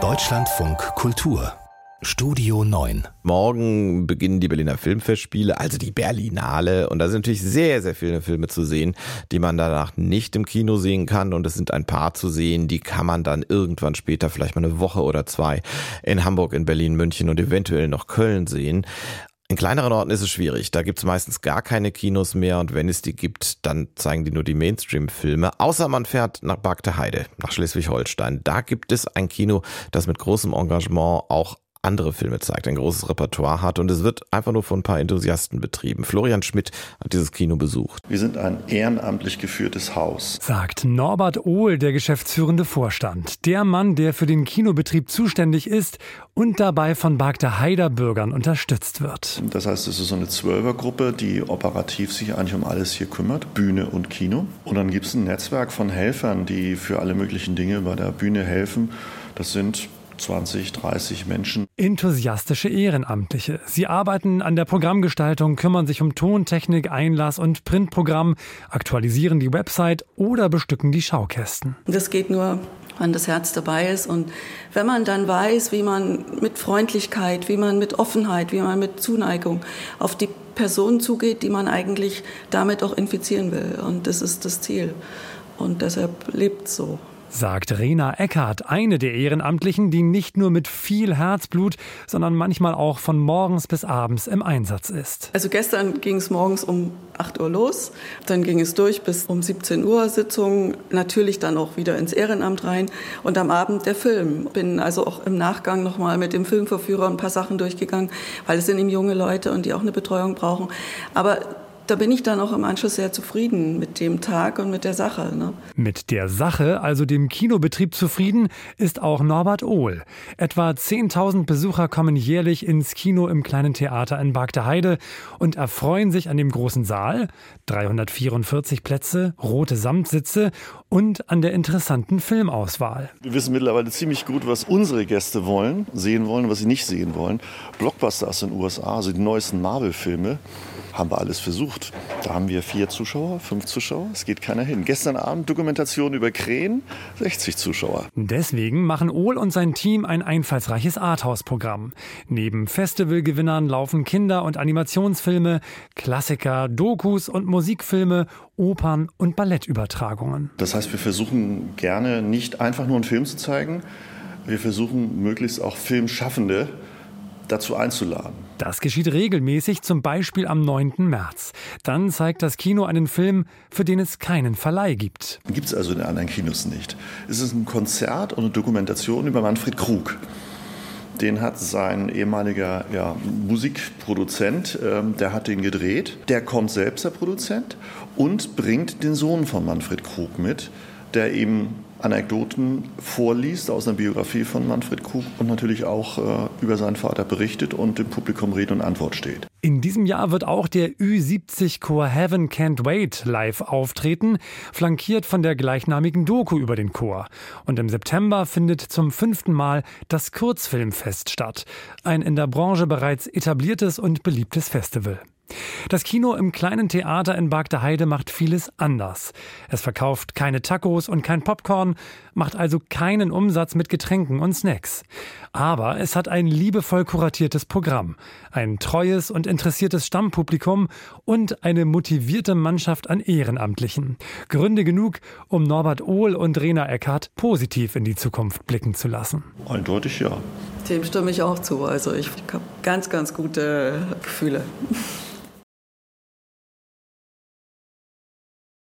Deutschlandfunk Kultur Studio 9. Morgen beginnen die Berliner Filmfestspiele, also die Berlinale. Und da sind natürlich sehr, sehr viele Filme zu sehen, die man danach nicht im Kino sehen kann. Und es sind ein paar zu sehen, die kann man dann irgendwann später, vielleicht mal eine Woche oder zwei, in Hamburg, in Berlin, München und eventuell noch Köln sehen. In kleineren Orten ist es schwierig. Da gibt es meistens gar keine Kinos mehr und wenn es die gibt, dann zeigen die nur die Mainstream-Filme. Außer man fährt nach Bagde Heide, nach Schleswig-Holstein. Da gibt es ein Kino, das mit großem Engagement auch andere Filme zeigt, ein großes Repertoire hat und es wird einfach nur von ein paar Enthusiasten betrieben. Florian Schmidt hat dieses Kino besucht. Wir sind ein ehrenamtlich geführtes Haus, sagt Norbert Ohl, der geschäftsführende Vorstand. Der Mann, der für den Kinobetrieb zuständig ist und dabei von Bagder Heider Bürgern unterstützt wird. Das heißt, es ist so eine Zwölfergruppe, die operativ sich eigentlich um alles hier kümmert, Bühne und Kino. Und dann gibt es ein Netzwerk von Helfern, die für alle möglichen Dinge bei der Bühne helfen. Das sind 20, 30 Menschen. Enthusiastische Ehrenamtliche. Sie arbeiten an der Programmgestaltung, kümmern sich um Tontechnik, Einlass und Printprogramm, aktualisieren die Website oder bestücken die Schaukästen. Das geht nur, wenn das Herz dabei ist und wenn man dann weiß, wie man mit Freundlichkeit, wie man mit Offenheit, wie man mit Zuneigung auf die Person zugeht, die man eigentlich damit auch infizieren will. Und das ist das Ziel. Und deshalb lebt es so sagt Rena Eckhardt, eine der Ehrenamtlichen, die nicht nur mit viel Herzblut, sondern manchmal auch von morgens bis abends im Einsatz ist. Also gestern ging es morgens um 8 Uhr los, dann ging es durch bis um 17 Uhr Sitzung, natürlich dann auch wieder ins Ehrenamt rein und am Abend der Film. Bin also auch im Nachgang nochmal mit dem Filmverführer ein paar Sachen durchgegangen, weil es sind eben junge Leute und die auch eine Betreuung brauchen. Aber da bin ich dann auch im Anschluss sehr zufrieden mit dem Tag und mit der Sache. Ne? Mit der Sache, also dem Kinobetrieb zufrieden, ist auch Norbert Ohl. Etwa 10.000 Besucher kommen jährlich ins Kino im kleinen Theater in Bagde Heide und erfreuen sich an dem großen Saal, 344 Plätze, rote Samtsitze und an der interessanten Filmauswahl. Wir wissen mittlerweile ziemlich gut, was unsere Gäste wollen, sehen wollen, was sie nicht sehen wollen. Blockbuster aus den USA, also die neuesten Marvel-Filme haben wir alles versucht. Da haben wir vier Zuschauer, fünf Zuschauer, es geht keiner hin. Gestern Abend Dokumentation über Krähen, 60 Zuschauer. Deswegen machen Ohl und sein Team ein einfallsreiches Arthouse-Programm. Neben Festivalgewinnern laufen Kinder- und Animationsfilme, Klassiker, Dokus und Musikfilme, Opern und Ballettübertragungen. Das heißt, wir versuchen gerne nicht einfach nur einen Film zu zeigen, wir versuchen möglichst auch Filmschaffende dazu einzuladen. Das geschieht regelmäßig, zum Beispiel am 9. März. Dann zeigt das Kino einen Film, für den es keinen Verleih gibt. Gibt es also in anderen Kinos nicht. Es ist ein Konzert und eine Dokumentation über Manfred Krug. Den hat sein ehemaliger ja, Musikproduzent, ähm, der hat den gedreht. Der kommt selbst, der Produzent, und bringt den Sohn von Manfred Krug mit, der ihm Anekdoten vorliest aus einer Biografie von Manfred Krug und natürlich auch äh, über seinen Vater berichtet und dem Publikum Rede und Antwort steht. In diesem Jahr wird auch der Ü70 Chor Heaven Can't Wait live auftreten, flankiert von der gleichnamigen Doku über den Chor. Und im September findet zum fünften Mal das Kurzfilmfest statt, ein in der Branche bereits etabliertes und beliebtes Festival. Das Kino im kleinen Theater in Bagde Heide macht vieles anders. Es verkauft keine Tacos und kein Popcorn, macht also keinen Umsatz mit Getränken und Snacks. Aber es hat ein liebevoll kuratiertes Programm, ein treues und interessiertes Stammpublikum und eine motivierte Mannschaft an Ehrenamtlichen. Gründe genug, um Norbert Ohl und Rena Eckhardt positiv in die Zukunft blicken zu lassen. Eindeutig ja. Dem stimme ich auch zu. Also ich habe ganz, ganz gute Gefühle.